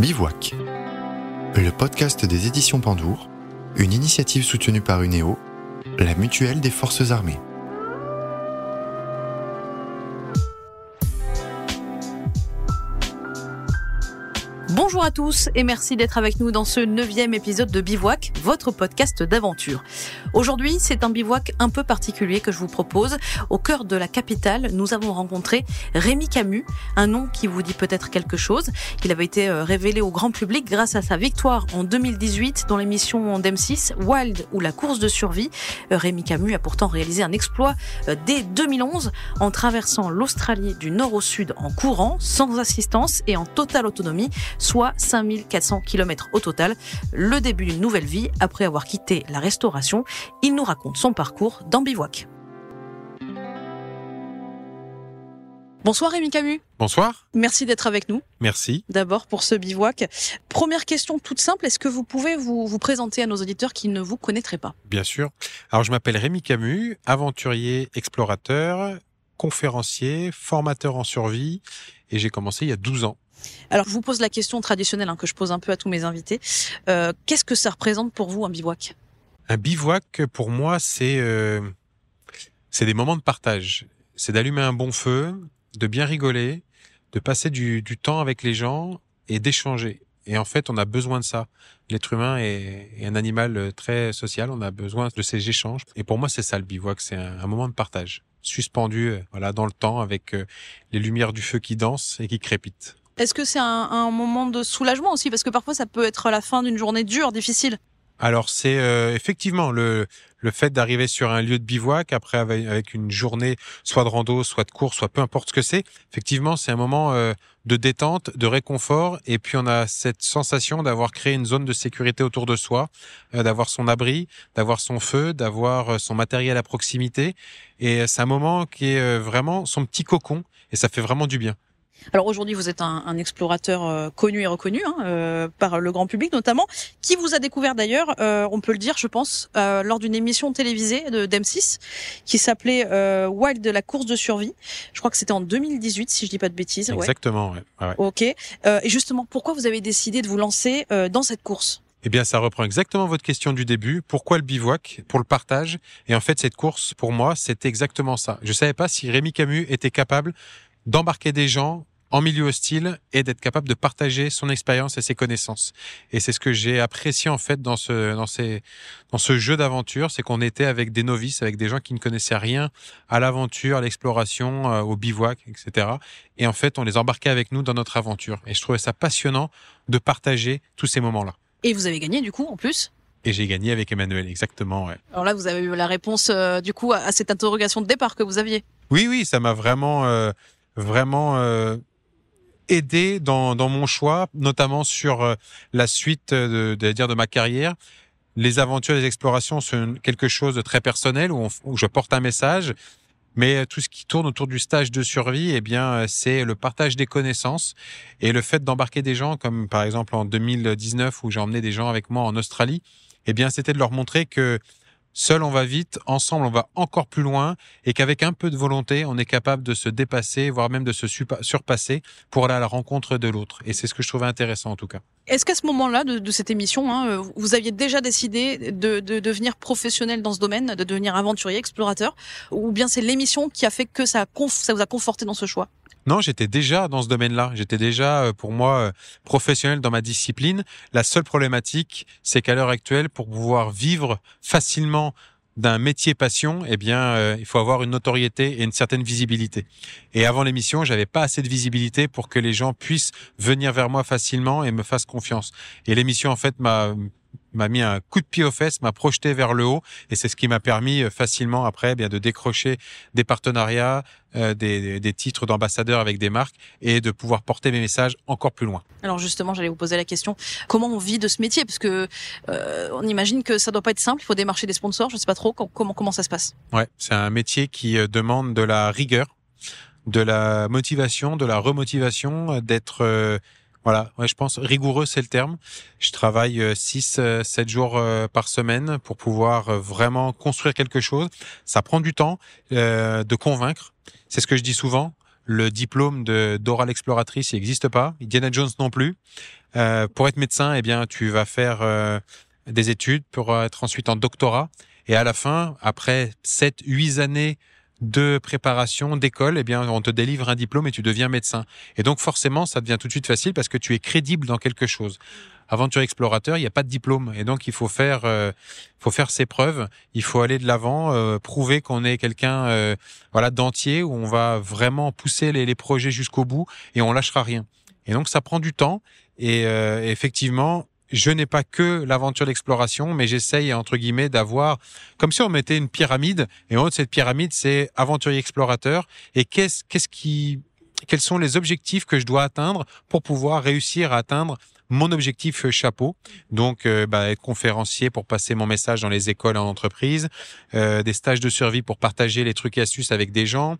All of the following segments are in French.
Bivouac, le podcast des éditions Pandour, une initiative soutenue par UNEO, la mutuelle des forces armées. Bonjour à tous et merci d'être avec nous dans ce neuvième épisode de Bivouac, votre podcast d'aventure. Aujourd'hui, c'est un bivouac un peu particulier que je vous propose. Au cœur de la capitale, nous avons rencontré Rémi Camus, un nom qui vous dit peut-être quelque chose. Il avait été euh, révélé au grand public grâce à sa victoire en 2018 dans l'émission d'M6 Wild ou la course de survie. Euh, Rémi Camus a pourtant réalisé un exploit euh, dès 2011 en traversant l'Australie du nord au sud en courant, sans assistance et en totale autonomie soit 5400 km au total. Le début d'une nouvelle vie après avoir quitté la restauration. Il nous raconte son parcours dans Bivouac. Bonsoir Rémi Camus. Bonsoir. Merci d'être avec nous. Merci. D'abord pour ce bivouac. Première question toute simple, est-ce que vous pouvez vous, vous présenter à nos auditeurs qui ne vous connaîtraient pas? Bien sûr. Alors je m'appelle Rémi Camus, aventurier, explorateur, conférencier, formateur en survie et j'ai commencé il y a 12 ans. Alors, je vous pose la question traditionnelle hein, que je pose un peu à tous mes invités. Euh, Qu'est-ce que ça représente pour vous un bivouac? Un bivouac, pour moi, c'est euh, c'est des moments de partage. C'est d'allumer un bon feu, de bien rigoler, de passer du, du temps avec les gens et d'échanger. Et en fait, on a besoin de ça. L'être humain est, un animal très social. On a besoin de ces échanges. Et pour moi, c'est ça le bivouac. C'est un, moment de partage, suspendu, euh, voilà, dans le temps, avec euh, les lumières du feu qui dansent et qui crépitent. Est-ce que c'est un, un, moment de soulagement aussi? Parce que parfois, ça peut être la fin d'une journée dure, difficile. Alors, c'est euh, effectivement le, le fait d'arriver sur un lieu de bivouac, après avec une journée soit de rando, soit de course, soit peu importe ce que c'est. Effectivement, c'est un moment euh, de détente, de réconfort. Et puis, on a cette sensation d'avoir créé une zone de sécurité autour de soi, euh, d'avoir son abri, d'avoir son feu, d'avoir euh, son matériel à proximité. Et c'est un moment qui est vraiment son petit cocon. Et ça fait vraiment du bien. Alors aujourd'hui, vous êtes un, un explorateur euh, connu et reconnu hein, euh, par le grand public notamment, qui vous a découvert d'ailleurs, euh, on peut le dire, je pense, euh, lors d'une émission télévisée de d'M6 qui s'appelait euh, Wild de la course de survie. Je crois que c'était en 2018, si je dis pas de bêtises. Exactement. Ouais. Ouais. Ok. Euh, et justement, pourquoi vous avez décidé de vous lancer dans cette course? Eh bien, ça reprend exactement votre question du début. Pourquoi le bivouac? Pour le partage. Et en fait, cette course, pour moi, c'était exactement ça. Je savais pas si Rémi Camus était capable d'embarquer des gens en milieu hostile et d'être capable de partager son expérience et ses connaissances. Et c'est ce que j'ai apprécié en fait dans ce dans ces dans ce jeu d'aventure, c'est qu'on était avec des novices, avec des gens qui ne connaissaient rien à l'aventure, à l'exploration, euh, au bivouac, etc. Et en fait, on les embarquait avec nous dans notre aventure. Et je trouvais ça passionnant de partager tous ces moments-là. Et vous avez gagné du coup en plus? Et j'ai gagné avec Emmanuel, exactement. Ouais. Alors là, vous avez eu la réponse euh, du coup à cette interrogation de départ que vous aviez. Oui, oui, ça m'a vraiment, euh, vraiment aidé dans, dans mon choix, notamment sur euh, la suite de, de, dire de ma carrière. Les aventures, les explorations sont quelque chose de très personnel où, où je porte un message. Mais tout ce qui tourne autour du stage de survie, eh bien, c'est le partage des connaissances et le fait d'embarquer des gens, comme par exemple en 2019 où j'ai emmené des gens avec moi en Australie. Eh bien, c'était de leur montrer que Seul, on va vite. Ensemble, on va encore plus loin. Et qu'avec un peu de volonté, on est capable de se dépasser, voire même de se surpasser pour aller à la rencontre de l'autre. Et c'est ce que je trouvais intéressant, en tout cas. Est-ce qu'à ce, moment-là de, cette émission, hein, vous aviez déjà décidé de, de, devenir professionnel dans ce domaine, de devenir aventurier, explorateur Ou bien c'est l'émission qui a fait que ça vous a conforté dans ce choix? Non, j'étais déjà dans ce domaine-là. J'étais déjà, euh, pour moi, euh, professionnel dans ma discipline. La seule problématique, c'est qu'à l'heure actuelle, pour pouvoir vivre facilement d'un métier passion, eh bien, euh, il faut avoir une notoriété et une certaine visibilité. Et avant l'émission, j'avais pas assez de visibilité pour que les gens puissent venir vers moi facilement et me fassent confiance. Et l'émission, en fait, m'a m'a mis un coup de pied aux fesses, m'a projeté vers le haut, et c'est ce qui m'a permis facilement après eh bien de décrocher des partenariats, euh, des, des, titres d'ambassadeur avec des marques et de pouvoir porter mes messages encore plus loin. Alors justement, j'allais vous poser la question comment on vit de ce métier, parce que euh, on imagine que ça doit pas être simple, il faut démarcher des sponsors, je sais pas trop comment comment ça se passe? Ouais, c'est un métier qui demande de la rigueur, de la motivation, de la remotivation, d'être euh, voilà, ouais, je pense rigoureux, c'est le terme. Je travaille 6 euh, 7 euh, jours euh, par semaine pour pouvoir vraiment construire quelque chose. Ça prend du temps de convaincre. C'est ce que je dis souvent. Le diplôme de d'oral exploratrice, il n'existe pas. Indiana Jones non plus. Euh, pour être médecin, eh bien, tu vas faire euh, des études pour être ensuite en doctorat. Et à la fin, après 7, 8 années de préparation, d'école, eh bien, on te délivre un diplôme et tu deviens médecin. Et donc, forcément, ça devient tout de suite facile parce que tu es crédible dans quelque chose. Aventure explorateur, il n'y a pas de diplôme. Et donc, il faut faire, euh, faut faire ses preuves. Il faut aller de l'avant, euh, prouver qu'on est quelqu'un, euh, voilà, d'entier où on va vraiment pousser les, les projets jusqu'au bout et on lâchera rien. Et donc, ça prend du temps. Et effectivement, je n'ai pas que l'aventure d'exploration, mais j'essaye, entre guillemets, d'avoir, comme si on mettait une pyramide, et en haut de cette pyramide, c'est aventurier explorateur, et qu'est-ce, qu'est-ce qui, quels sont les objectifs que je dois atteindre pour pouvoir réussir à atteindre mon objectif euh, chapeau, donc euh, bah, être conférencier pour passer mon message dans les écoles en entreprise, euh, des stages de survie pour partager les trucs et astuces avec des gens,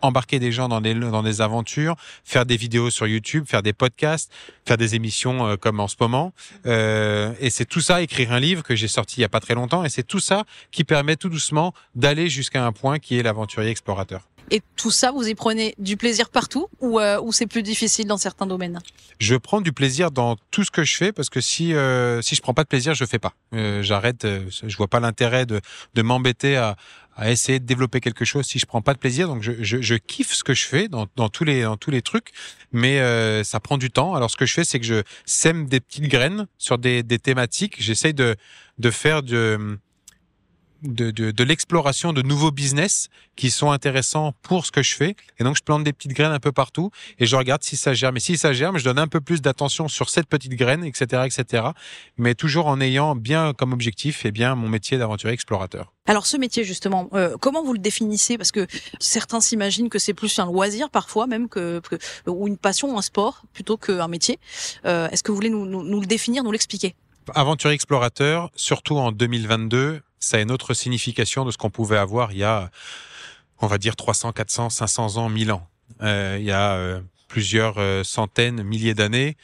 embarquer des gens dans des dans des aventures, faire des vidéos sur YouTube, faire des podcasts, faire des émissions comme en ce moment. et c'est tout ça, écrire un livre que j'ai sorti il y a pas très longtemps, et c'est tout ça qui permet tout doucement d'aller jusqu'à un point qui est l'aventurier explorateur. Et tout ça, vous y prenez du plaisir partout ou, euh, ou c'est plus difficile dans certains domaines? Je prends du plaisir dans tout ce que je fais parce que si euh, si je prends pas de plaisir, je fais pas. Euh, J'arrête. Euh, je vois pas l'intérêt de de m'embêter à à essayer de développer quelque chose si je prends pas de plaisir. Donc je, je, je kiffe ce que je fais dans, dans tous les dans tous les trucs, mais euh, ça prend du temps. Alors ce que je fais, c'est que je sème des petites graines sur des, des thématiques. J'essaye de de faire de de, de, de l'exploration de nouveaux business qui sont intéressants pour ce que je fais. Et donc, je plante des petites graines un peu partout et je regarde si ça germe. Et si ça germe, je donne un peu plus d'attention sur cette petite graine, etc., etc. Mais toujours en ayant bien comme objectif et eh bien mon métier d'aventurier explorateur. Alors ce métier justement, euh, comment vous le définissez? Parce que certains s'imaginent que c'est plus un loisir parfois même que, que ou une passion, un sport plutôt qu'un métier. Euh, Est-ce que vous voulez nous, nous, nous le définir, nous l'expliquer? Aventurier explorateur, surtout en 2022, ça a une autre signification de ce qu'on pouvait avoir il y a, on va dire, 300, 400, 500 ans, 1000 ans. Euh, il y a euh, plusieurs euh, centaines, milliers d'années,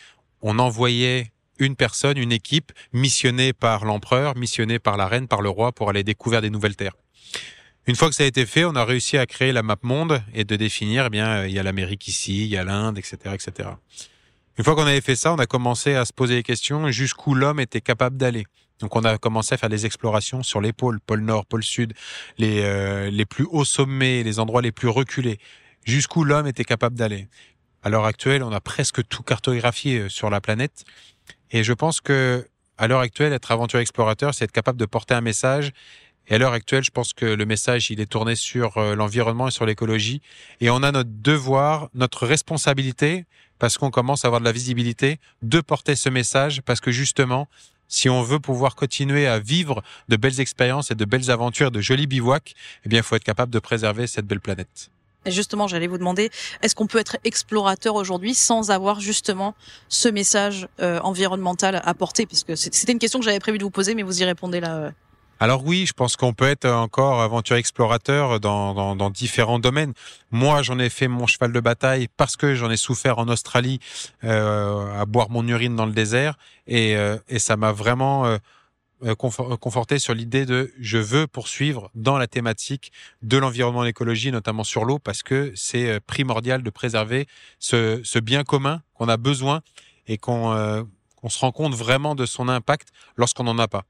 on envoyait une personne, une équipe missionnée par l'empereur, missionnée par la reine, par le roi pour aller découvrir des nouvelles terres. Une fois que ça a été fait, on a réussi à créer la map monde et de définir, eh bien, il y a l'Amérique ici, il y a l'Inde, etc., etc. Une fois qu'on avait fait ça, on a commencé à se poser les questions jusqu'où l'homme était capable d'aller. Donc on a commencé à faire des explorations sur les pôles, pôle nord, pôle sud, les, euh, les plus hauts sommets, les endroits les plus reculés, jusqu'où l'homme était capable d'aller. À l'heure actuelle, on a presque tout cartographié euh, sur la planète. Et je pense que à l'heure actuelle, être aventurier explorateur, c'est être capable de porter un message. Et à l'heure actuelle, je pense que le message, il est tourné sur euh, l'environnement et sur l'écologie. Et on a notre devoir, notre responsabilité, parce qu'on commence à avoir de la visibilité, de porter ce message, parce que justement, si on veut pouvoir continuer à vivre de belles expériences et de belles aventures, de jolis bivouacs, eh bien, il faut être capable de préserver cette belle planète. Et justement, j'allais vous demander, est-ce qu'on peut être explorateur aujourd'hui sans avoir justement ce message euh, environnemental à porter? Parce que c'était une question que j'avais prévu de vous poser, mais vous y répondez là. Euh. Alors oui, je pense qu'on peut être encore aventurier explorateur dans, différents domaines. Moi, j'en ai fait mon cheval de bataille parce que j'en ai souffert en Australie euh, à boire mon urine dans le désert et, euh, et ça m'a vraiment euh, euh conforté sur l'idée de je veux poursuivre dans la thématique de l'environnement et l'écologie, notamment sur l'eau, parce que c'est euh, primordial de préserver ce, ce bien commun qu'on a besoin et qu'on euh, se rend compte vraiment de son impact lorsqu'on n'en a pas.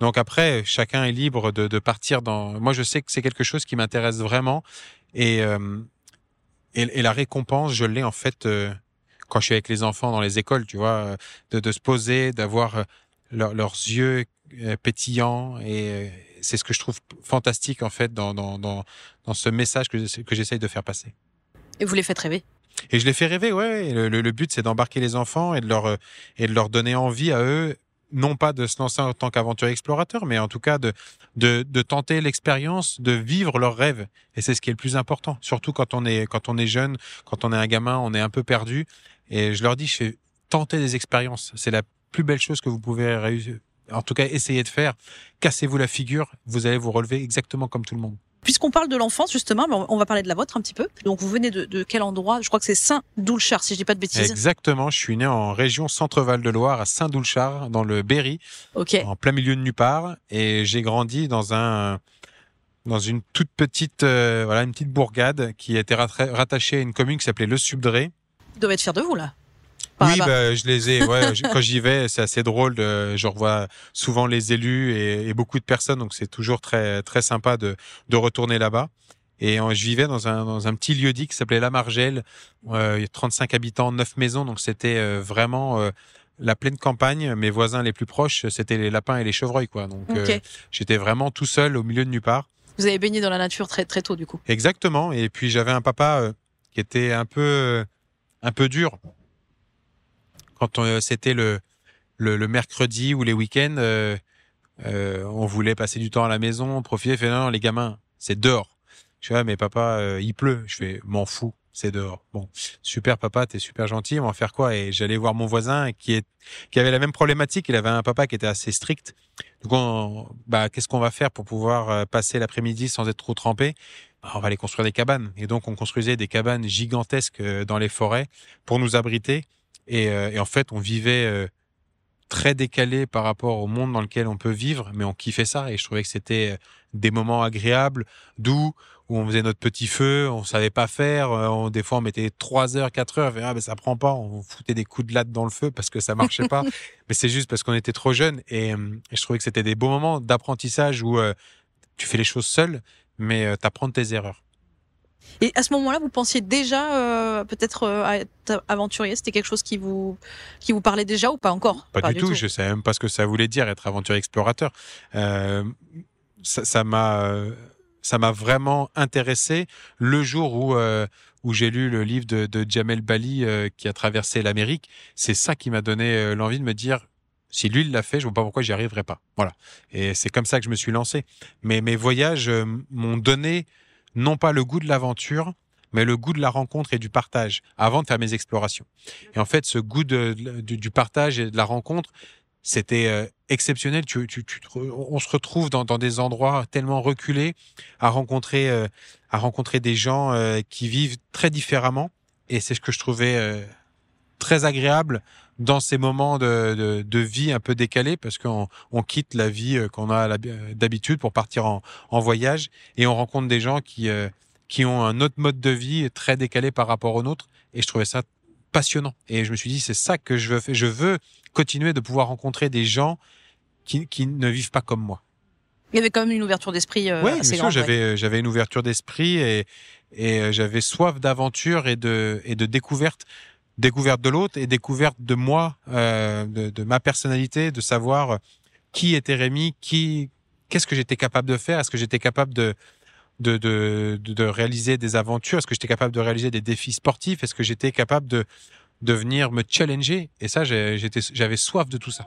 Donc après, chacun est libre de, de partir dans. Moi, je sais que c'est quelque chose qui m'intéresse vraiment et, euh, et, et la récompense, je l'ai en fait euh, quand je suis avec les enfants dans les écoles, tu vois, de, de se poser, d'avoir euh, leur, leurs yeux euh, pétillants et euh, c'est ce que je trouve fantastique en fait dans dans dans, dans ce message que que j'essaye de faire passer. Et vous les faites rêver? Et je les fais rêver, ouais. Le, le, le but, c'est d'embarquer les enfants et de leur et de leur donner envie à eux non pas de se lancer en tant qu'aventurier explorateur, mais en tout cas de, de, de tenter l'expérience, de vivre leurs rêves. Et c'est ce qui est le plus important, surtout quand on est quand on est jeune, quand on est un gamin, on est un peu perdu. Et je leur dis, je fais tenter des expériences. C'est la plus belle chose que vous pouvez réussir. En tout cas, essayer de faire. Cassez-vous la figure, vous allez vous relever exactement comme tout le monde. Puisqu'on parle de l'enfance, justement, on va parler de la vôtre un petit peu. Donc, vous venez de, de quel endroit? Je crois que c'est Saint-Doulchard, si je dis pas de bêtises. Exactement. Je suis né en région Centre-Val de Loire, à Saint-Doulchard, dans le Berry, en plein milieu de nulle part. Et j'ai grandi dans un, dans une toute petite, euh, voilà, une petite bourgade qui était rattachée à une commune qui s'appelait Le Subdré. Ils doivent être fiers de vous là. Oui, bah, je les ai. Ouais, quand j'y vais, c'est assez drôle. De, je revois souvent les élus et, et beaucoup de personnes, donc c'est toujours très très sympa de de retourner là-bas. Et je vivais dans un, dans un petit lieu dit qui s'appelait La Margelle. Euh, il y a 35 habitants, 9 maisons, donc c'était euh, vraiment euh, la pleine campagne. Mes voisins les plus proches, c'était les lapins et les chevreuils, quoi. Donc euh, j'étais vraiment tout seul au milieu de nulle part. Vous avez baigné dans la nature très très tôt, du coup. Exactement. Et puis j'avais un papa qui était un peu un peu dur quand c'était le, le, le mercredi ou les week-ends. on voulait passer du temps à la maison, profiter. Fait non, les gamins, c'est dehors. Je fais, ah, mais papa, euh, il pleut. Je fais, m'en fous, c'est dehors. Bon, super papa, t'es super gentil, on va faire quoi? Et j'allais voir mon voisin qui est qui avait la même problématique. Il avait un papa qui était assez strict. Donc, on, bah, qu'est-ce qu'on va faire pour pouvoir euh, passer l'après-midi sans être trop trempé? Bah, On va aller construire des cabanes. Et donc, on construisait des cabanes gigantesques euh, dans les forêts pour nous abriter. Et, et en fait, on vivait très décalé par rapport au monde dans lequel on peut vivre, mais on kiffait ça. Et je trouvais que c'était des moments agréables, doux, où on faisait notre petit feu, on savait pas faire, euh, des fois on mettait trois heures, quatre heures, ah ben ça prend pas, on foutait des coups de latte dans le feu parce que ça marchait pas, mais c'est juste parce qu'on était trop jeunes. Et, euh, je trouvais que c'était des beaux moments d'apprentissage où euh, tu fais les choses seul, mais tu apprends tes erreurs. Et à ce moment-là, vous pensiez déjà peut-être à être aventurier? C'était quelque chose qui vous qui vous parlait déjà ou pas encore? Pas, du, tout. Je savais même pas ce que ça voulait dire être aventurier explorateur. ça m'a ça m'a vraiment intéressé le jour où euh, où j'ai lu le livre de, de Jamel Bali euh, qui a traversé l'Amérique. C'est ça qui m'a donné euh, l'envie de me dire si lui l'a fait, je vois pas pourquoi j'y arriverai pas. Voilà. Et c'est comme ça que je me suis lancé. Mais mes voyages m'ont donné non pas le goût de l'aventure, mais le goût de la rencontre et du partage avant de faire mes explorations. Et en fait, ce goût de, du partage et de la rencontre, c'était euh, exceptionnel. Tu, tu, on se retrouve dans, dans, des endroits tellement reculés à rencontrer, euh, à rencontrer des gens euh, qui vivent très différemment. Et c'est ce que je trouvais très agréable dans ces moments de, de, de vie un peu décalés parce qu'on on quitte la vie qu'on a d'habitude pour partir en, en, voyage et on rencontre des gens qui, qui ont un autre mode de vie très décalé par rapport au nôtre. Et je trouvais ça passionnant. Et je me suis dit, c'est ça que je veux faire. Je veux continuer de pouvoir rencontrer des gens qui, qui ne vivent pas comme moi. Il y avait quand même une ouverture d'esprit euh, oui, bien sûr, j'avais j'avais une ouverture d'esprit et et euh, j'avais soif d'aventure et de et de découverte, découverte de l'autre et découverte de moi, euh, de, de ma personnalité, de savoir qui était Rémi, qui qu'est-ce que j'étais capable de faire, est-ce que j'étais capable de de, de, de réaliser des aventures, est-ce que j'étais capable de réaliser des défis sportifs, est-ce que j'étais capable de de venir me challenger? Et ça, j'avais soif de tout ça.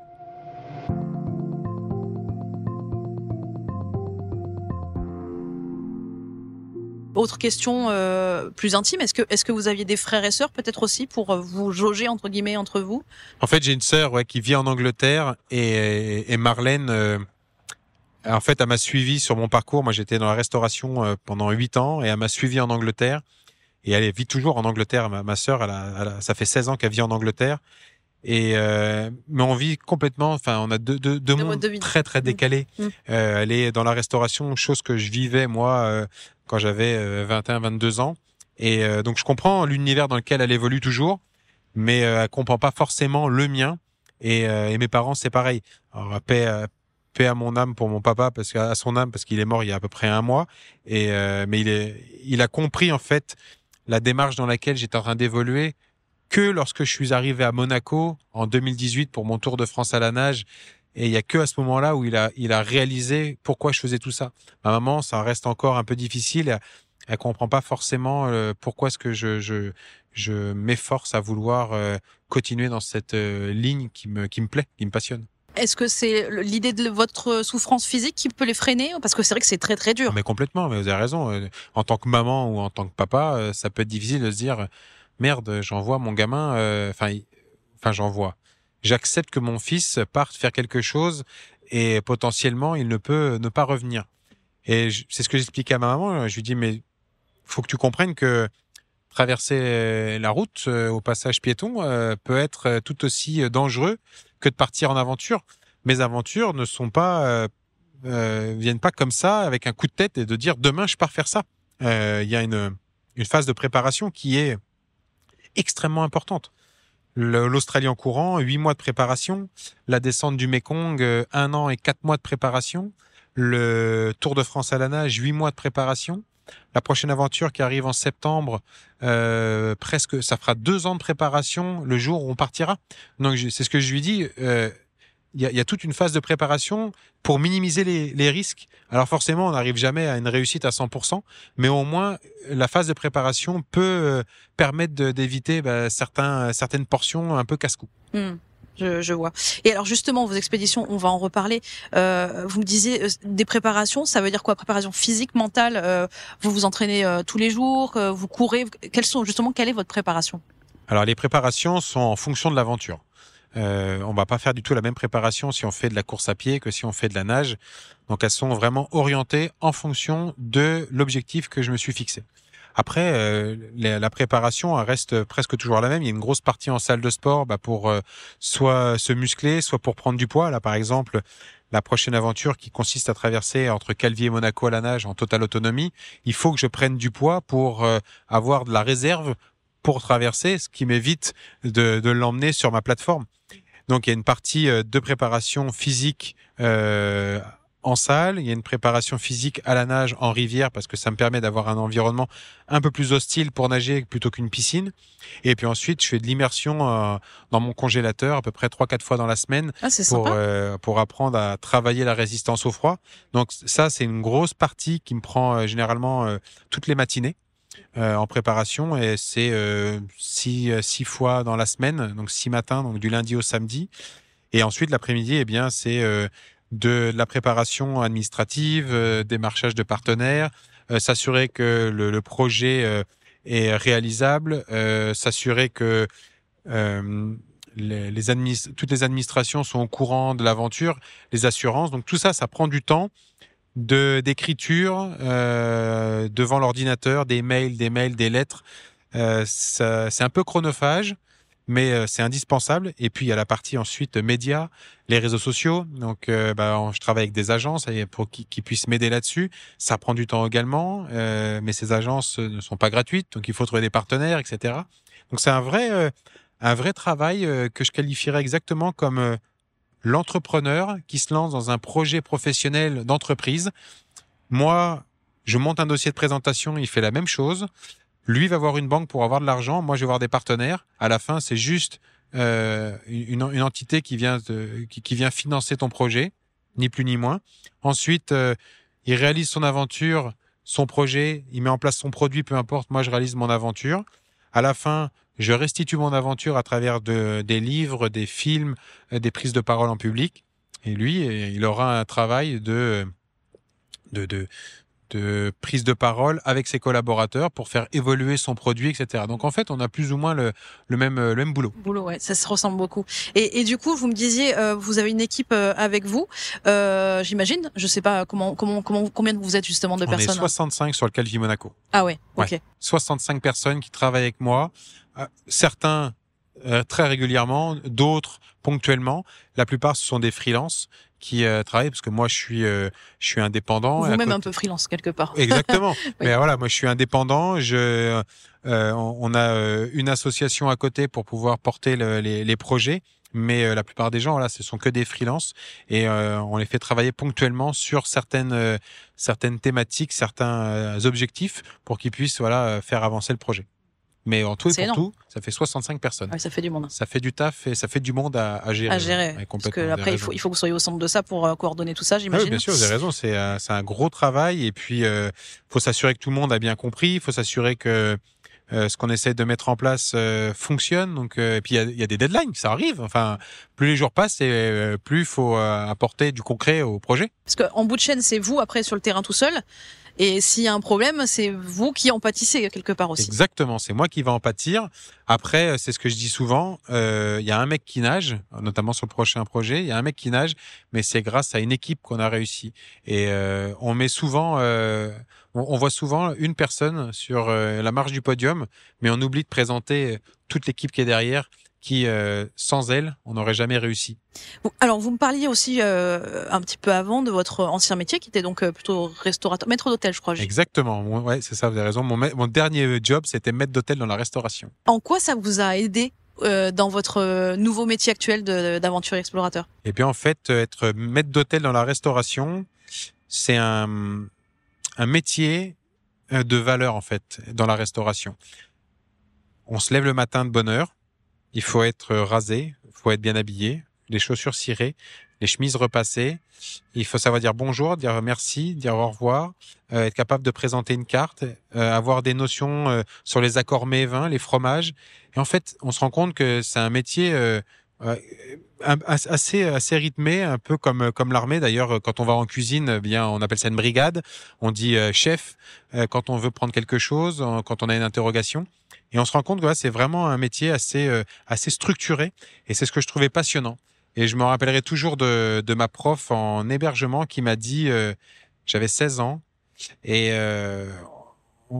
Autre question euh, plus intime, est-ce que, est-ce que vous aviez des frères et sœurs peut-être aussi pour euh, vous jauger entre guillemets entre vous? En fait, j'ai une sœur qui vit en Angleterre et, et Marlène, euh, en fait, elle m'a suivi sur mon parcours. Moi, j'étais dans la restauration pendant huit ans et elle m'a suivi en Angleterre et elle vit toujours en Angleterre. Ma, sœur, ça fait 16 ans qu'elle vit en Angleterre. Et euh, mais on vit complètement. Enfin, on a deux, deux, deux mondes très très mmh. décalés. Mmh. Euh, elle est dans la restauration, chose que je vivais moi euh, quand j'avais 21, euh, 22 ans. Et euh, donc je comprends l'univers dans lequel elle évolue toujours, mais elle comprend pas forcément le mien. Et, et mes parents, c'est pareil. Alors paix, paix à mon âme pour mon papa parce qu'à son âme parce qu'il est mort il y a à peu près un mois. Et mais il est, il a compris en fait la démarche dans laquelle j'étais en train d'évoluer que lorsque je suis arrivé à Monaco en 2018 pour mon Tour de France à la nage. Et il y a que à ce moment-là où il a, il a réalisé pourquoi je faisais tout ça. Ma maman, ça reste encore un peu difficile. Elle, elle comprend pas forcément euh, pourquoi est-ce que je, je, je m'efforce à vouloir euh, continuer dans cette euh, ligne qui me, qui me plaît, qui me passionne. Est-ce que c'est l'idée de votre souffrance physique qui peut les freiner? Parce que c'est vrai que c'est très très dur. Mais complètement, mais vous avez raison. En tant que maman ou en tant que papa, ça peut être difficile de se dire merde, j'envoie mon gamin. Euh, enfin, enfin, j'envoie. J'accepte que mon fils parte faire quelque chose et potentiellement il ne peut ne pas revenir. Et c'est ce que j'expliquais à ma maman. Je lui dis mais faut que tu comprennes que traverser la route au passage piéton peut être tout aussi dangereux que de partir en aventure. Mes aventures ne sont pas euh, euh, viennent pas comme ça avec un coup de tête et de dire demain je pars faire ça. Euh, Il y a une, une phase de préparation qui est extrêmement importante. L'Australie en courant, huit mois de préparation. La descente du Mekong, euh, un an et quatre mois de préparation. Le Tour de France à la nage, huit mois de préparation. La prochaine aventure qui arrive en septembre, euh, presque, ça fera deux ans de préparation le jour où on partira. Donc c'est ce que je lui dis. euh, Il y, y a toute une phase de préparation pour minimiser les, les risques. Alors forcément, on n'arrive jamais à une réussite à 100%, mais au moins la phase de préparation peut euh, permettre d'éviter bah, certains, certaines portions un peu casse-cou. Hmm, je, je vois. Et alors justement, vos expéditions, on va en reparler. Euh, vous me disiez euh, des préparations, ça veut dire quoi? Préparation physique, mentale euh, Vous vous entraînez euh, tous les jours euh, Vous courez? Quelles sont justement Quelle est votre préparation? Alors les préparations sont en fonction de l'aventure. Euh, on va pas faire du tout la même préparation si on fait de la course à pied que si on fait de la nage. Donc elles sont vraiment orientées en fonction de l'objectif que je me suis fixé. Après, euh, la, préparation reste presque toujours la même. Il y a une grosse partie en salle de sport bah, pour euh, soit se muscler, soit pour prendre du poids. Là, par exemple, la prochaine aventure qui consiste à traverser entre Calvi et Monaco à la nage en totale autonomie, il faut que je prenne du poids pour euh, avoir de la réserve pour traverser, ce qui m'évite de, de l'emmener sur ma plateforme. Donc il y a une partie euh, de préparation physique euh, en salle, il y a une préparation physique à la nage en rivière parce que ça me permet d'avoir un environnement un peu plus hostile pour nager plutôt qu'une piscine. Et puis ensuite, je fais de l'immersion euh, dans mon congélateur à peu près trois quatre fois dans la semaine Ah, pour euh, pour apprendre à travailler la résistance au froid. Donc ça c'est une grosse partie qui me prend euh, généralement toutes les matinées euh, en préparation et c'est euh, six euh, six fois dans la semaine, donc six matins, donc du lundi au samedi. Et ensuite l'après-midi, eh bien c'est euh, de la préparation administrative, euh, démarchage de partenaires, euh, s'assurer que le, le projet est réalisable, s'assurer que les, les toutes les administrations sont au courant de l'aventure, les assurances. Donc tout ça, ça prend du temps de d'écriture euh, devant l'ordinateur, des mails, des mails, des lettres. Euh, c'est un peu chronophage, mais euh, c'est indispensable. Et puis il y a la partie ensuite médias, les réseaux sociaux. Donc euh, bah, je travaille avec des agences pour qui, qui puissent m'aider là-dessus. Ça prend du temps également, euh, mais ces agences ne sont pas gratuites, donc il faut trouver des partenaires, etc. Donc c'est un vrai euh, un vrai travail que je qualifierais exactement comme l'entrepreneur qui se lance dans un projet professionnel d'entreprise. Moi, je monte un dossier de présentation, il fait la même chose. Lui va voir une banque pour avoir de l'argent, moi je vais voir des partenaires. À la fin, c'est juste euh, une, une entité qui vient, qui, qui vient financer ton projet, ni plus ni moins. Ensuite, euh, il réalise son aventure, son projet, il met en place son produit, peu importe, moi je réalise mon aventure. À la fin, je restitue mon aventure à travers de, des livres, des films, euh, des prises de parole en public. Et lui, euh, il aura un travail de, de, de, de prise de parole avec ses collaborateurs pour faire évoluer son produit, etc. Donc en fait, on a plus ou moins le, le même, le même boulot. Boulot, ouais, ça se ressemble beaucoup. Et, et du coup, vous me disiez, euh, vous avez une équipe euh, avec vous, euh, j'imagine. Je sais pas comment, comment, comment, combien vous êtes justement de on est personnes. 65 sur le Calvi Monaco. Ah ouais, ok. 65 personnes qui travaillent avec moi. Euh, certains euh, très régulièrement, d'autres ponctuellement. La plupart, ce sont des freelances qui euh, travaillent parce que moi, je suis, euh, je suis indépendant. Vous-même côté- un peu freelance quelque part. Exactement. Mais voilà, moi je suis indépendant. Je, euh, on a euh, une association à côté pour pouvoir porter le- les, les projets. Mais euh, la plupart des gens, voilà, ce sont que des freelances et euh, on les fait travailler ponctuellement sur certaines euh, certaines thématiques, certains euh, objectifs pour qu'ils puissent voilà faire avancer le projet. Mais en tout et pour énorme. tout, ça fait 65 personnes. Ouais, ça fait du monde. Ça fait du taf et ça fait du monde à, à gérer. À gérer. Ouais, parce que après, il faut, il faut que vous soyez au centre de ça pour euh, coordonner tout ça, Ah j'imagine. oui, bien sûr, vous avez raison. C'est euh, c'est un gros travail et puis euh, faut s'assurer que tout le monde a bien compris. Il faut s'assurer que euh, ce qu'on essaie de mettre en place euh, fonctionne. Donc euh, et puis il y a, il y a des deadlines, ça arrive. Enfin, plus les jours passent et euh, plus il faut euh, apporter du concret au projet. Parce qu'en bout de chaîne, c'est vous après sur le terrain tout seul. Et s'il y a un problème, c'est vous qui en pâtissez quelque part aussi. Exactement, c'est moi qui va en pâtir. Après, euh, c'est ce que je dis souvent. euh, Il y a un mec qui nage, notamment sur le prochain projet. Il y a un mec qui nage, mais c'est grâce à une équipe qu'on a réussi. Et euh, on met souvent, euh, on, voit souvent une personne sur euh, la marge du podium, mais on oublie de présenter toute l'équipe qui est derrière, qui euh, sans elle, on n'aurait jamais réussi. Alors, vous me parliez aussi euh, un petit peu avant de votre ancien métier, qui était donc euh, plutôt restaurateur, maître d'hôtel, je crois. Exactement. Ouais, c'est ça. Vous avez raison. Mon, mon dernier job, c'était maître d'hôtel dans la restauration. En quoi ça vous a aidé dans votre nouveau métier actuel d'aventurier explorateur? Eh bien, en fait, être maître d'hôtel dans la restauration, c'est un, un métier de valeur en fait dans la restauration. On se lève le matin de bonne heure, il faut être rasé, il faut être bien habillé, les chaussures cirées, les chemises repassées. Il faut savoir dire bonjour, dire merci, dire au revoir, euh, être capable de présenter une carte, euh, avoir des notions euh, sur les accords mets vins, les fromages. Et en fait, on se rend compte que c'est un métier assez assez rythmé, un peu comme comme l'armée. D'ailleurs, quand on va en cuisine, eh bien on appelle ça une brigade. On dit chef quand on veut prendre quelque chose, quand on a une interrogation. Et on se rend compte que c'est vraiment un métier assez, euh, assez structuré. Et c'est ce que je trouvais passionnant. Et je me rappellerai toujours de, de ma prof en hébergement qui m'a dit, euh, j'avais 16 ans, et euh,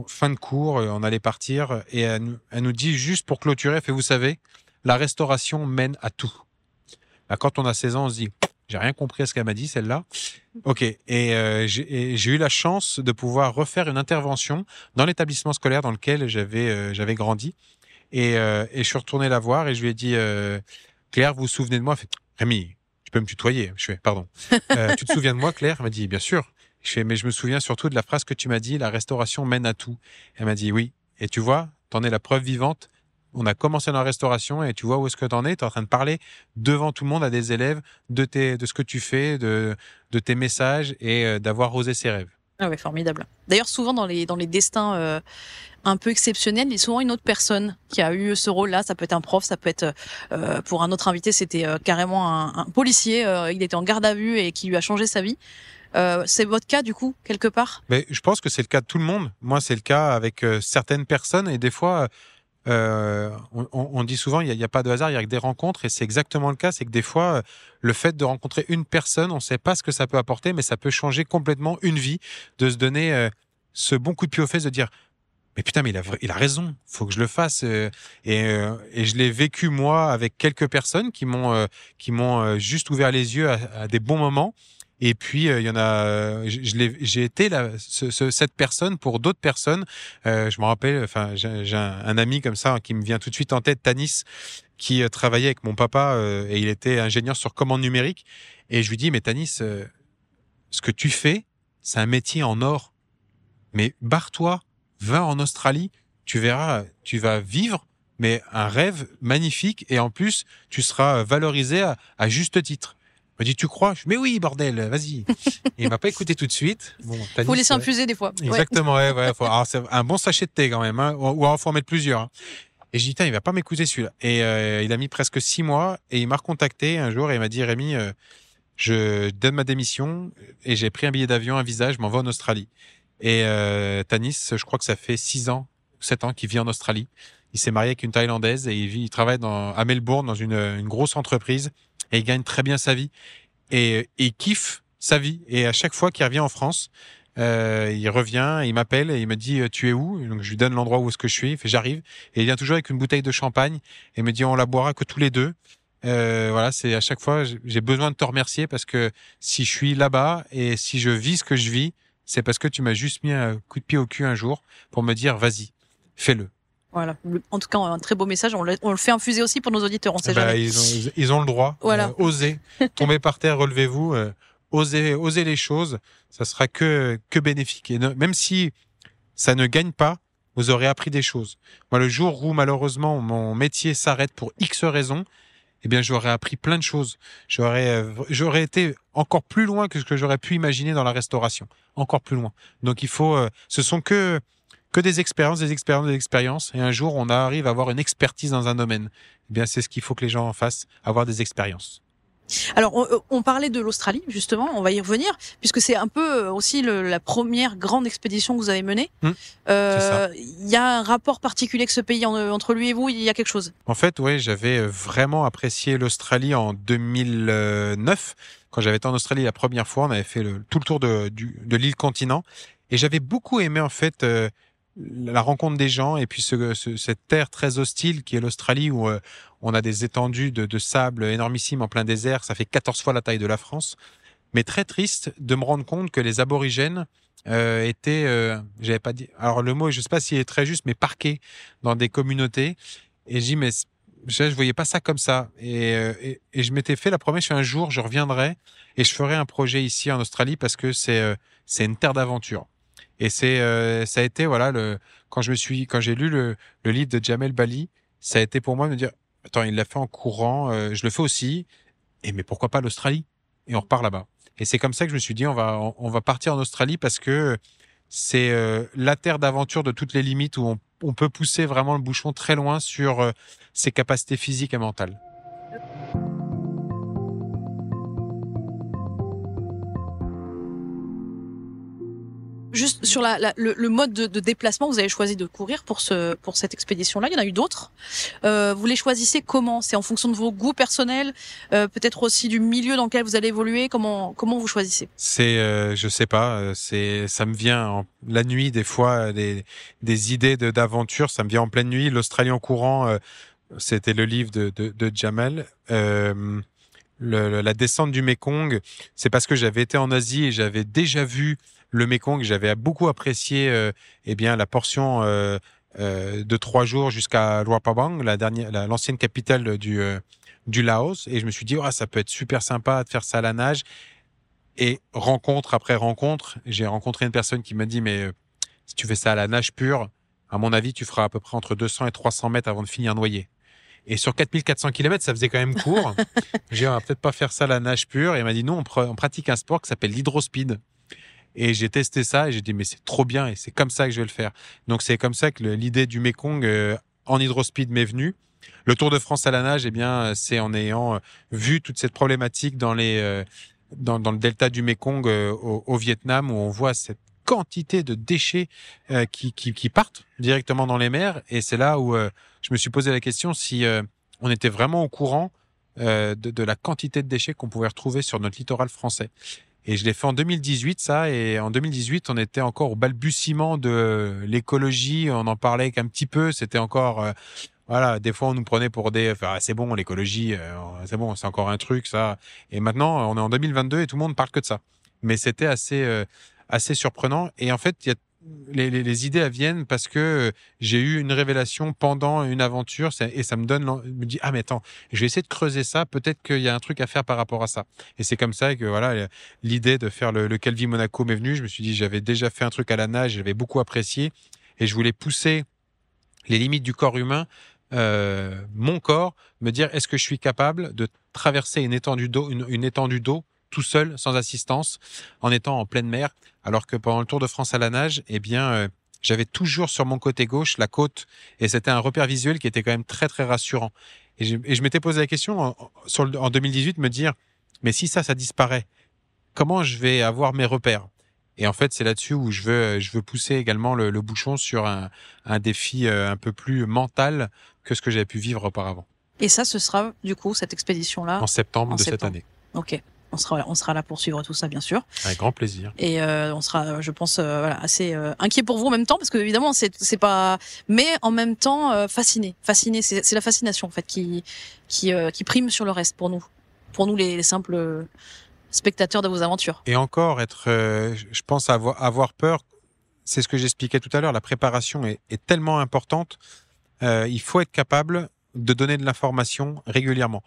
fin de cours, on allait partir, et elle, nous dit juste pour clôturer, fait, vous savez, la restauration mène à tout. Bah, quand on a 16 ans, on se dit, j'ai rien compris à ce qu'elle m'a dit, celle-là. Ok. Et euh, j'ai eu la chance de pouvoir refaire une intervention dans l'établissement scolaire dans lequel j'avais euh, j'avais grandi. Et, euh, et, je suis retourné la voir et je lui ai dit Claire, vous vous souvenez de moi fait, Rémi, tu peux me tutoyer Je fais pardon. tu te souviens de moi, Claire Elle m'a dit bien sûr. Je fais mais je me souviens surtout de la phrase que tu m'as dit la restauration mène à tout. Elle m'a dit oui. Et tu vois, t'en es la preuve vivante on a commencé dans la restauration et tu vois où est-ce que tu en es. Tu es en train de parler devant tout le monde à des élèves de, tes, de ce que tu fais, de, de tes messages et euh, d'avoir osé ses rêves. Ah ouais, formidable. D'ailleurs, souvent dans les, dans les destins euh, un peu exceptionnels, il y a souvent une autre personne qui a eu ce rôle-là. Ça peut être un prof, ça peut être, euh, pour un autre invité, c'était carrément un, policier. il était en garde à vue et qui lui a changé sa vie. c'est votre cas du coup quelque part? Mais je pense que c'est le cas de tout le monde. Moi, c'est le cas avec certaines personnes et des fois, euh, on, on, dit souvent il n'y a, pas de hasard, il y a que des rencontres, et c'est exactement le cas. C'est que des fois, le fait de rencontrer une personne, on ne sait pas ce que ça peut apporter, mais ça peut changer complètement une vie, de se donner euh, ce bon coup de pied aux fesses, de dire mais putain, mais il a, il a raison, faut que je le fasse. Euh, et, et je l'ai vécu moi avec quelques personnes qui m'ont qui m'ont juste ouvert les yeux à des bons moments et puis euh, il y en a, euh, j'ai été là, ce, cette personne pour d'autres personnes. Euh, je me rappelle, enfin j'ai un, un, ami comme ça qui me vient tout de suite en tête, Tanis, qui travaillait avec mon papa et il était ingénieur sur commande numérique. Et je lui dis, mais Tanis, ce que tu fais, c'est un métier en or. Mais barre-toi, va en Australie, tu verras, tu vas vivre mais un rêve magnifique et en plus tu seras valorisé à, à juste titre m'a dit, tu crois? Mais oui, bordel, vas-y. il m'a pas écouté tout de suite. Bon, faut laisser infuser des fois. Exactement, ouais, ouais. Faut, alors, c'est un bon sachet de thé quand même, hein, ou alors faut en mettre plusieurs. Hein. Et j'ai dit, il va pas m'écouter celui-là. Et euh, il a mis presque six mois et il m'a recontacté un jour et il m'a dit, Rémi, euh, je donne ma démission et j'ai pris un billet d'avion, un visa, je m'en vais en Australie. Et euh, Tanis, je crois que ça fait six ans, sept ans qu'il vit en Australie. Il s'est marié avec une Thaïlandaise et il, vit, il travaille dans, à Melbourne dans une, une grosse entreprise et il gagne très bien sa vie et, il kiffe sa vie. Et à chaque fois qu'il revient en France, euh, il revient, il m'appelle et il me dit tu es où? Donc je lui donne l'endroit où est-ce que je suis. Il j'arrive et il vient toujours avec une bouteille de champagne et me dit on la boira que tous les deux. Euh, voilà, c'est à chaque fois j'ai besoin de te remercier parce que si je suis là-bas et si je vis ce que je vis, c'est parce que tu m'as juste mis un coup de pied au cul un jour pour me dire vas-y, fais-le. Voilà. En tout cas, un très beau message. On le, on le fait infuser aussi pour nos auditeurs. On sait bah, jamais. Ils ont, ils ont, le droit. Voilà. Euh, osez. Tomber par terre, relevez-vous. Euh, osez, osez les choses. Ça sera que, que bénéfique. Et même si ça ne gagne pas, vous aurez appris des choses. Moi, le jour où malheureusement mon métier s'arrête pour X raisons, eh bien, j'aurais appris plein de choses. J'aurais, euh, j'aurais été encore plus loin que ce que j'aurais pu imaginer dans la restauration. Encore plus loin. Donc, il faut, ce sont que, que des expériences, des expériences, des expériences. Et un jour, on arrive à avoir une expertise dans un domaine. Eh bien, c'est ce qu'il faut que les gens fassent, avoir des expériences. Alors, on, parlait de l'Australie, justement, on va y revenir, puisque c'est un peu euh, aussi la première grande expédition que vous avez menée. Hum, euh, il y a un rapport particulier avec ce pays entre lui et vous, il y a quelque chose? En fait, oui, j'avais euh, vraiment apprécié l'Australie en 2009. Quand j'avais été en Australie la première fois, on avait fait le, tout le tour de, de l'île continent. Et j'avais beaucoup aimé, en fait, la rencontre des gens et puis ce, ce- cette terre très hostile qui est l'Australie où euh, on a des étendues de, de sable énormissimes en plein désert, ça fait 14 fois la taille de la France. Mais très triste de me rendre compte que les aborigènes euh, étaient, euh, j'avais pas dit, alors le mot, je sais pas s'il est très juste, mais parqués dans des communautés. Et dis, mais je, je voyais pas ça comme ça. Et, euh, et je m'étais fait la promesse, un jour, je reviendrai et je ferai un projet ici en Australie parce que c'est euh, c'est une terre d'aventure. Et c'est euh, ça a été voilà le quand je me suis quand j'ai lu le, le livre de Jamel Bali, ça a été pour moi de me dire attends il l'a fait en courant, euh, je le fais aussi. Et mais pourquoi pas l'Australie? Et on repart là-bas. Et c'est comme ça que je me suis dit on va on, va partir en Australie parce que c'est euh, la terre d'aventure de toutes les limites où on, on peut pousser vraiment le bouchon très loin sur euh, ses capacités physiques et mentales. Juste sur la, la- le, le mode de, de déplacement, vous avez choisi de courir pour ce pour cette expédition-là. Il y en a eu d'autres. Euh, vous les choisissez comment? C'est en fonction de vos goûts personnels, euh, peut-être aussi du milieu dans lequel vous allez évoluer. Comment comment vous choisissez? C'est, euh, je sais pas, euh, c'est, ça me vient en, la nuit des fois euh, des, des idées d'aventure, ça me vient en pleine nuit. L'Australie en courant, euh, c'était le livre de, de, de Jamal. Le- le- la descente du Mekong, c'est parce que j'avais été en Asie et j'avais déjà vu le Mekong. J'avais beaucoup apprécié, euh, eh bien, la portion euh, euh, de trois jours jusqu'à Luang Prabang, la dernière, la- l'ancienne capitale du du Laos. Et je me suis dit, oh, ça peut être super sympa de faire ça à la nage. Et rencontre après rencontre, j'ai rencontré une personne qui m'a dit, mais si tu fais ça à la nage pure, à mon avis, tu feras à peu près entre 200 et 300 mètres avant de finir noyé. Et sur 4400 km, ça faisait quand même court. j'ai dit, on va peut-être pas faire ça à la nage pure. Et il m'a dit, non, on, pr- on pratique un sport qui s'appelle l'hydrospeed. Et j'ai testé ça et j'ai dit, mais c'est trop bien et c'est comme ça que je vais le faire. Donc c'est comme ça que l'idée du Mekong euh, en hydrospeed m'est venue. Le Tour de France à la nage, eh bien, c'est en ayant euh, vu toute cette problématique dans les euh, dans, le delta du Mekong euh, au, Vietnam où on voit cette quantité de déchets euh, qui, qui, qui partent directement dans les mers. Et c'est là où euh, je me suis posé la question si euh, on était vraiment au courant euh, de la quantité de déchets qu'on pouvait retrouver sur notre littoral français. Et je l'ai fait en 2018, ça. Et en 2018, on était encore au balbutiement de l'écologie. On en parlait qu'un petit peu. C'était encore, euh, voilà, des fois on nous prenait pour des, enfin, ah, c'est bon, l'écologie, euh, c'est bon, c'est encore un truc, ça. Et maintenant, on est en 2022 et tout le monde parle que de ça. Mais c'était assez, euh, assez surprenant. Et en fait, il y a les, idées viennent parce que euh, j'ai eu une révélation pendant une aventure et ça me donne me dit ah mais attends je vais essayer de creuser ça peut-être qu'il y a un truc à faire par rapport à ça et c'est comme ça que voilà l'idée de faire le, le Calvi Monaco m'est venue. Je me suis dit j'avais déjà fait un truc à la nage j'avais beaucoup apprécié et je voulais pousser les limites du corps humain euh, mon corps me dire est-ce que je suis capable de traverser une étendue d'eau une étendue d'eau tout seul sans assistance en étant en pleine mer alors que pendant le Tour de France à la nage, eh bien, euh, j'avais toujours sur mon côté gauche la côte, et c'était un repère visuel qui était quand même très très rassurant. Et je, m'étais posé la question en, sur le- en 2018, me dire, mais si ça, ça disparaît, comment je vais avoir mes repères? Et en fait, c'est là-dessus où je veux, je veux pousser également le, le bouchon sur un, un défi euh, un peu plus mental que ce que j'avais pu vivre auparavant, Et ça, ce sera du coup cette expédition-là. en septembre En de cette année. Ok. On sera, on sera là pour suivre tout ça, bien sûr. Avec grand plaisir. Et euh, on sera, je pense, euh, voilà, assez euh, inquiet pour vous en même temps, parce que évidemment, c'est, c'est pas, mais en même temps fasciné, fasciné. C'est, c'est la fascination en fait qui, qui, qui prime sur le reste pour nous, pour nous les, les simples spectateurs de vos aventures. Et encore, être, je pense avoir, avoir peur, c'est ce que j'expliquais tout à l'heure, la préparation est, est tellement importante, il faut être capable de donner de l'information régulièrement.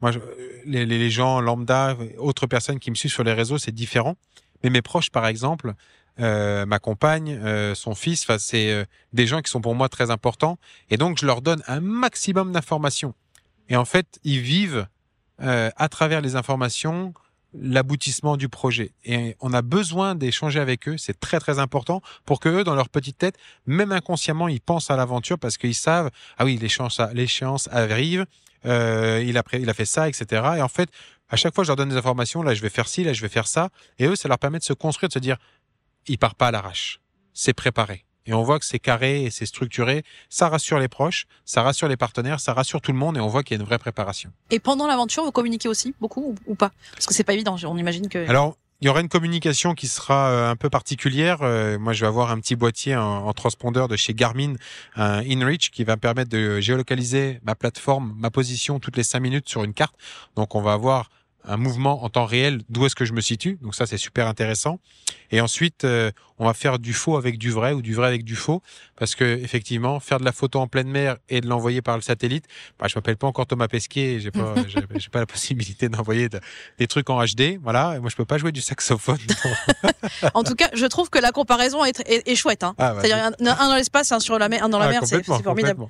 Moi, je- les, les les gens lambda, autres personnes qui me suivent sur les réseaux, c'est différent. Mais mes proches, par exemple, euh, ma compagne, euh, son fils, c'est euh, des gens qui sont pour moi très importants. Et donc, je leur donne un maximum d'informations. Et en fait, ils vivent euh, à travers les informations l'aboutissement du projet. Et on a besoin d'échanger avec eux, c'est très très important pour que eux, dans leur petite tête, même inconsciemment, ils pensent à l'aventure parce qu'ils savent, ah oui, l'échéance arrive, euh, il, a il a fait ça, etc. Et en fait, à chaque fois, je leur donne des informations, là, je vais faire ci, là, je vais faire ça. Et eux, ça leur permet de se construire, de se dire, il part pas à l'arrache. C'est préparé. Et on voit que c'est carré et c'est structuré. Ça rassure les proches, ça rassure les partenaires, ça rassure tout le monde et on voit qu'il y a une vraie préparation. Et pendant l'aventure, vous communiquez aussi beaucoup ou, ou pas? Parce que c'est pas évident. On imagine que. Alors, il y aura une communication qui sera euh, un peu particulière. Euh, moi, je vais avoir un petit boîtier en, en transpondeur de chez Garmin, un InReach, qui va me permettre de géolocaliser ma plateforme, ma position toutes les cinq minutes sur une carte. Donc, on va avoir un mouvement en temps réel d'où est-ce que je me situe. Donc ça, c'est super intéressant. Et ensuite, euh, on va faire du faux avec du vrai ou du vrai avec du faux, parce que effectivement, faire de la photo en pleine mer et de l'envoyer par le satellite, bah, je m'appelle pas encore Thomas Pesquet, j'ai pas, j'ai pas la possibilité d'envoyer des trucs en HD, voilà. Et moi, je peux pas jouer du saxophone. en tout cas, je trouve que la comparaison est, est, chouette. Hein. Ah, bah, C'est-à-dire un, dans l'espace, un sur la mer, un dans la ah, mer, c'est formidable.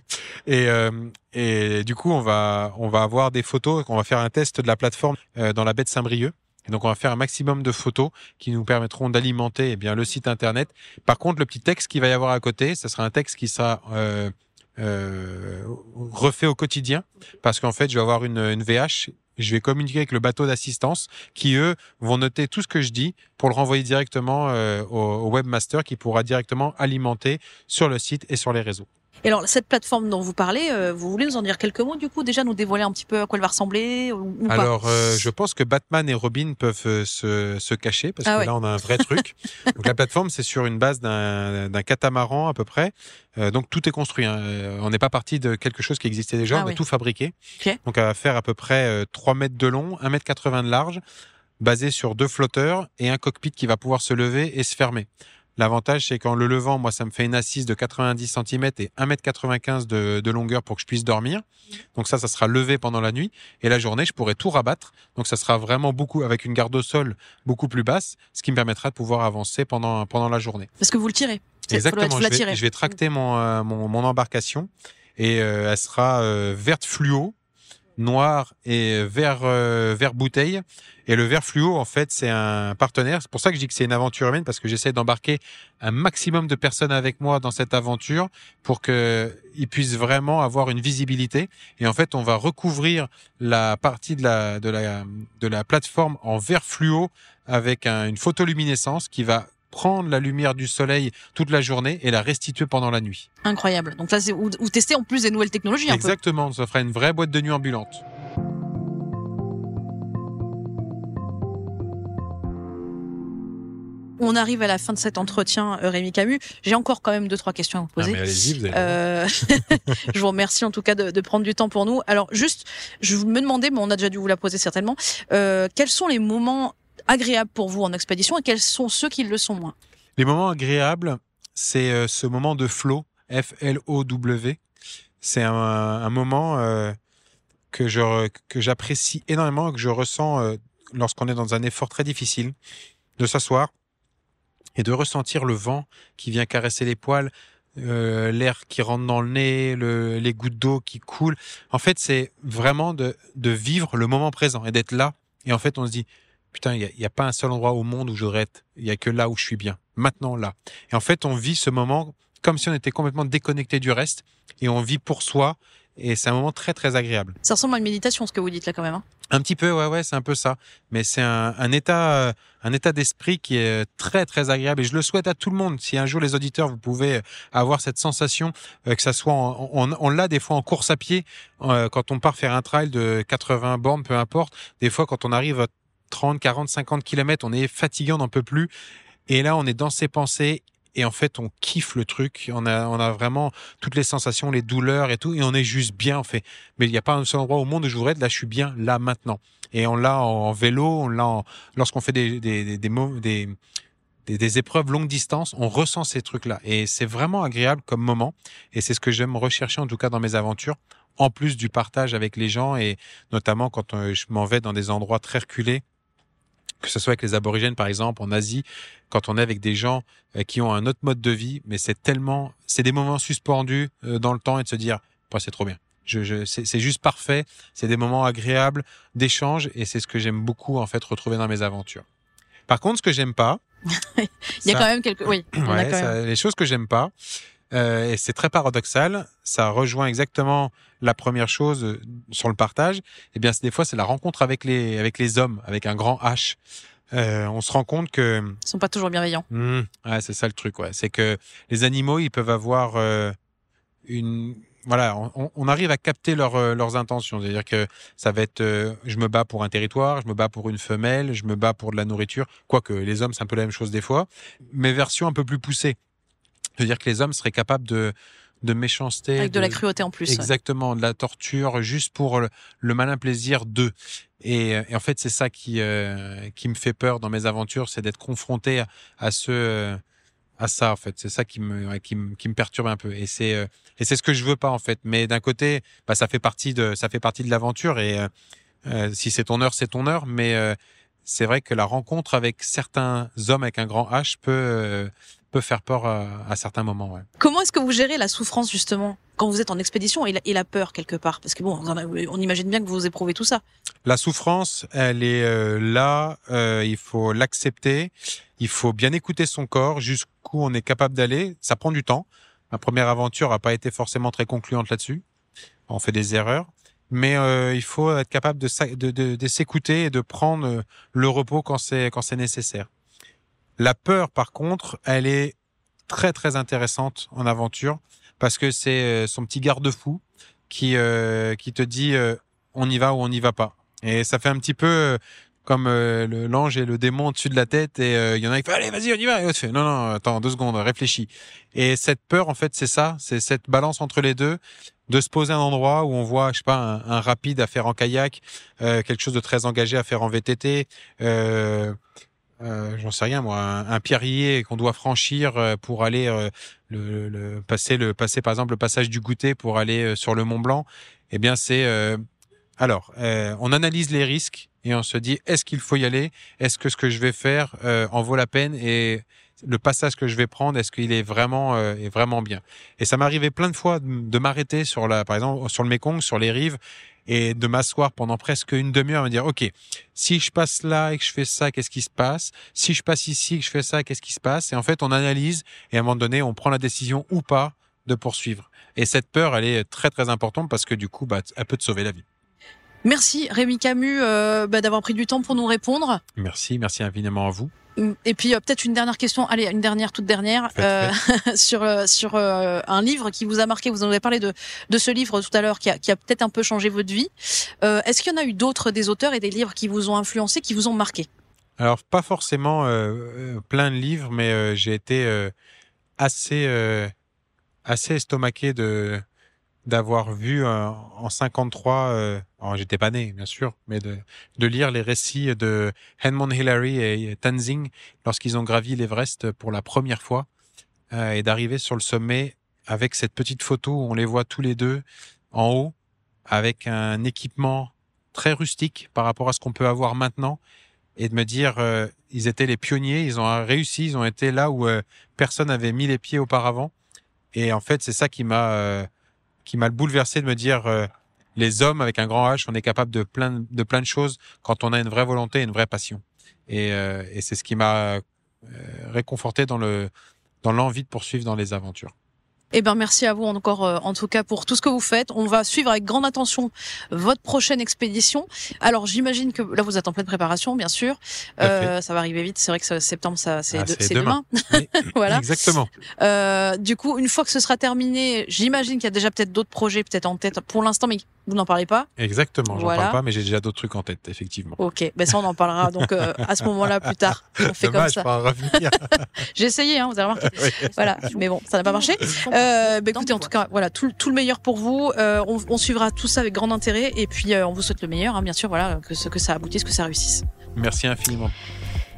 Et, euh, et du coup, on va, on va avoir des photos, on va faire un test de la plateforme euh, dans la baie de Saint-Brieuc. Et donc, on va faire un maximum de photos qui nous permettront d'alimenter eh bien le site internet. Par contre, le petit texte qu'il va y avoir à côté, ce sera un texte qui sera euh, euh, refait au quotidien, parce qu'en fait, je vais avoir une, une VH. Je vais communiquer avec le bateau d'assistance qui, eux, vont noter tout ce que je dis pour le renvoyer directement euh, au, au webmaster qui pourra directement alimenter sur le site et sur les réseaux. Et alors, cette plateforme dont vous parlez, euh, vous voulez nous en dire quelques mots, du coup, déjà nous dévoiler un petit peu à quoi elle va ressembler ou, Alors, euh, je pense que Batman et Robin peuvent euh, se, se, cacher parce ah que là, on a un vrai truc. Donc, la plateforme, c'est sur une base d'un catamaran à peu près. donc, tout est construit. Hein. On n'est pas parti de quelque chose qui existait déjà, ah on a tout fabriqué. Donc, elle va faire à peu près 3 mètres de long, 1 mètre 80 de large, basé sur deux flotteurs et un cockpit qui va pouvoir se lever et se fermer. L'avantage, c'est qu'en le levant, moi, ça me fait une assise de 90 cm et 1m95 de, de longueur pour que je puisse dormir. Donc ça, ça sera levé pendant la nuit. Et la journée, je pourrai tout rabattre. Donc ça sera vraiment beaucoup, avec une garde au sol beaucoup plus basse, ce qui me permettra de pouvoir avancer pendant, pendant la journée. Parce que vous le tirez. Exactement. Je vais, je vais, tracter mon, euh, mon, mon, embarcation et euh, elle sera euh, verte fluo noir et vert euh, vert bouteille. Et le vert fluo, en fait, c'est un partenaire. C'est pour ça que je dis que c'est une aventure humaine parce que j'essaie d'embarquer un maximum de personnes avec moi dans cette aventure pour que ils puissent vraiment avoir une visibilité. Et en fait, on va recouvrir la partie de la de la de la plateforme en vert fluo avec une photoluminescence qui va prendre la lumière du soleil toute la journée et la restituer pendant la nuit. Incroyable. Donc là, c'est où, tester en plus des nouvelles technologies. Exactement, ça fera une vraie boîte de nuit ambulante. On arrive à la fin de cet entretien, euh, Rémi Camus. J'ai encore quand même deux trois questions à vous poser. Ah, vous euh... je vous remercie en tout cas de, de, prendre du temps pour nous. Alors juste, je me demandais, mais on a déjà dû vous la poser certainement. Euh, quels sont les moments agréables pour vous en expédition et quels sont ceux qui le sont moins Les moments agréables, c'est euh, ce moment de flow, F-L-O-W. C'est un, un, moment euh, que j'apprécie énormément, que je ressens euh, lorsqu'on est dans un effort très difficile, de s'asseoir et de ressentir le vent qui vient caresser les poils, euh, l'air qui rentre dans le nez, le, les gouttes d'eau qui coulent. En fait, c'est vraiment de, de vivre le moment présent et d'être là. Et en fait, on se dit, putain, il n'y a, a, pas un seul endroit au monde où je voudrais être. Il y a que là où je suis bien. Maintenant, là. Et en fait, on vit ce moment comme si on était complètement déconnecté du reste et on vit pour soi. Et c'est un moment très, très agréable. Ça ressemble à une méditation, ce que vous dites là, quand même. Hein un petit peu, ouais, ouais, c'est un peu ça. Mais c'est un, un, état, euh, un état d'esprit qui est très, très agréable. Et je le souhaite à tout le monde. Si un jour les auditeurs, vous pouvez avoir cette sensation, euh, que ça soit, on, on l'a des fois en course à pied, euh, quand on part faire un trail de 80 bornes, peu importe. Des fois, quand on arrive 30, 40, 50 kilomètres, on est fatigué, on n'en peut plus. Et là, on est dans ses pensées et en fait on kiffe le truc on a on a vraiment toutes les sensations les douleurs et tout et on est juste bien en fait mais il n'y a pas un seul endroit au monde où je voudrais être là je suis bien là maintenant et on l'a en vélo on l'a lorsqu'on fait des des des, des des, des, épreuves longue distance, on ressent ces trucs-là. Et c'est vraiment agréable comme moment. Et c'est ce que j'aime rechercher, en tout cas, dans mes aventures, en plus du partage avec les gens et notamment quand euh, je m'en vais dans des endroits très reculés que ce soit avec les aborigènes par exemple en Asie, quand on est avec des gens euh, qui ont un autre mode de vie, mais c'est tellement, c'est des moments suspendus euh, dans le temps et de se dire, bah, c'est trop bien. Je, je, c'est juste parfait. C'est des moments agréables d'échange et c'est ce que j'aime beaucoup en fait retrouver dans mes aventures. Par contre, ce que j'aime pas, il y a quand même quelques, oui, ouais, ça, les choses que j'aime pas, euh, et c'est très paradoxal. Ça rejoint exactement la première chose euh, sur le partage. Et eh bien, des fois, c'est la rencontre avec les avec les hommes, avec un grand H. Euh, on se rend compte que ils sont pas toujours bienveillants. Mmh, ouais, c'est ça le truc. Ouais, c'est que les animaux, ils peuvent avoir euh, une voilà, on, on, arrive à capter leur, leurs intentions. C'est-à-dire que ça va être, euh, je me bats pour un territoire, je me bats pour une femelle, je me bats pour de la nourriture. Quoique les hommes, c'est un peu la même chose des fois, mais version un peu plus poussée. C'est-à-dire que les hommes seraient capables de de méchanceté, avec de, la cruauté en plus. Exactement, de la torture, juste pour le, malin plaisir d'eux. Et, et, en fait, c'est ça qui qui me fait peur dans mes aventures, c'est d'être confronté à, à ce à ça en fait. C'est ça qui me qui me, qui me perturbe un peu. Et c'est euh, et c'est ce que je veux pas en fait. Mais d'un côté, bah, ça fait partie de ça fait partie de l'aventure et euh, euh si c'est ton heure, c'est ton heure. Mais euh, c'est vrai que la rencontre avec certains hommes avec un grand H peut peut faire peur à, certains moments. Ouais. Comment est-ce que vous gérez la souffrance justement quand vous êtes en expédition et la, et la peur quelque part? Parce que bon, on, imagine bien que vous éprouvez tout ça. La souffrance, elle est euh, là. Euh, il faut l'accepter. Il faut bien écouter son corps jusqu'où on est capable d'aller. Ça prend du temps. Ma première aventure n'a pas été forcément très concluante là-dessus. On fait des erreurs mais euh, il faut être capable de, de, de, de s'écouter et de prendre le repos quand c'est quand c'est nécessaire. La peur, par contre, elle est très très intéressante en aventure parce que c'est euh, son petit garde-fou qui euh, qui te dit euh, on y va ou on n'y va pas. Et ça fait un petit peu comme l'ange et le démon au-dessus de la tête et il y en a qui font allez vas-y on y va. Et non non attends deux secondes réfléchis. Et cette peur en fait c'est ça, c'est cette balance entre les deux de se poser un endroit où on voit, je sais pas, un, rapide à faire en kayak, quelque chose de très engagé à faire en VTT, euh, euh, j'en sais rien moi, un, pierrier qu'on doit franchir euh, pour aller euh, le, le, passer le passer par exemple le passage du goûter pour aller euh, sur le Mont Blanc, eh bien c'est alors on analyse les risques et on se dit est-ce qu'il faut y aller, est-ce que ce que je vais faire en vaut la peine? Et le passage que je vais prendre, est-ce qu'il est vraiment est vraiment bien? Et ça m'arrivait plein de fois de, m'arrêter sur la, par exemple, sur le Mekong, sur les rives, et de m'asseoir pendant presque une demi-heure et me dire, OK, si je passe là et que je fais ça, qu'est-ce qui se passe? Si je passe ici et que je fais ça, qu'est-ce qui se passe? Et en fait, on analyse et à un moment donné, on prend la décision ou pas de poursuivre. Et cette peur, elle est très, très importante parce que du coup, bah, elle peut te sauver la vie. Merci Rémi Camus euh, bah, d'avoir pris du temps pour nous répondre. Merci, merci infiniment à vous. Et puis euh, peut-être une dernière question, allez, une dernière, toute dernière, euh, sur euh, sur un livre qui vous a marqué. Vous en avez parlé de de ce livre tout à l'heure, qui a, qui a peut-être un peu changé votre vie. Est-ce qu'il y en a eu d'autres des auteurs et des livres qui vous ont influencé, qui vous ont marqué? Alors pas forcément plein de livres, mais j'ai été assez assez estomaqué de d'avoir vu euh, en 53, euh, j'étais pas né bien sûr, mais de, de lire les récits de Edmund Hillary et Tenzing lorsqu'ils ont gravi l'Everest pour la première fois euh, et d'arriver sur le sommet avec cette petite photo où on les voit tous les deux en haut avec un équipement très rustique par rapport à ce qu'on peut avoir maintenant et de me dire euh, ils étaient les pionniers, ils ont réussi, ils ont été là où personne n'avait mis les pieds auparavant. Et en fait c'est ça qui m'a qui m'a bouleversé de me dire euh, les hommes avec un grand H, on est capable de plein de plein de choses quand on a une vraie volonté et une vraie passion. Et, euh, et c'est ce qui m'a euh, réconforté dans le dans l'envie de poursuivre dans les aventures. Eh ben merci à vous encore euh, en tout cas pour tout ce que vous faites. On va suivre avec grande attention votre prochaine expédition. Alors j'imagine que là vous êtes en pleine préparation bien sûr. Euh, ça va arriver vite. C'est vrai que septembre ça c'est ah, demain. voilà. Exactement. Euh, du coup une fois que ce sera terminé, j'imagine qu'il y a déjà peut-être d'autres projets peut-être en tête pour l'instant, mais vous n'en parlez pas Exactement, j'en parle pas, mais j'ai déjà d'autres trucs en tête, effectivement. Ok, ben ça on en parlera donc euh, à ce moment-là plus tard. On fait comme ça. j'ai essayé, hein, vous avez remarqué. Voilà, mais bon, ça n'a pas marché. Euh, ben écoutez, en tout cas, voilà, tout, tout le meilleur pour vous. Euh, on, on, suivra tout ça avec grand intérêt et puis euh, on vous souhaite le meilleur, hein, bien sûr, voilà, que, que ça aboutisse, que ça réussisse. Merci infiniment.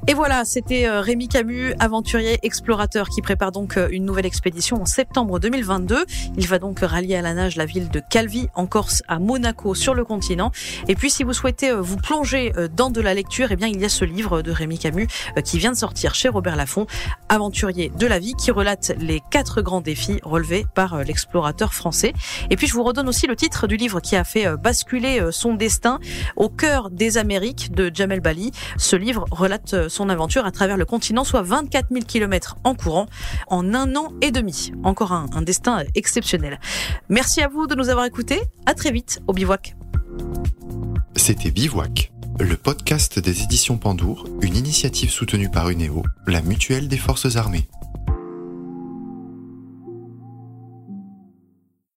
Et voilà, c'était euh, Rémi Camus, aventurier explorateur, qui prépare donc euh, une nouvelle expédition en septembre 2022. Il va donc rallier à la nage la ville de Calvi, en Corse, à Monaco, sur le continent. Et puis, si vous souhaitez euh, vous plonger dans de la lecture, eh bien, il y a ce livre de Rémi Camus qui vient de sortir chez Robert Laffont, Aventurier de la vie, qui relate les quatre grands défis relevés par l'explorateur français. Et puis, je vous redonne aussi le titre du livre qui a fait basculer son destin au cœur des Amériques de Jamel Bali. Ce livre relate son aventure à travers le continent, soit 24 000 km en courant en un an et demi. Encore un, un destin exceptionnel. Merci à vous de nous avoir écoutés. À très vite au Bivouac. C'était Bivouac, le podcast des éditions Pandour, une initiative soutenue par UNEO, la mutuelle des forces armées.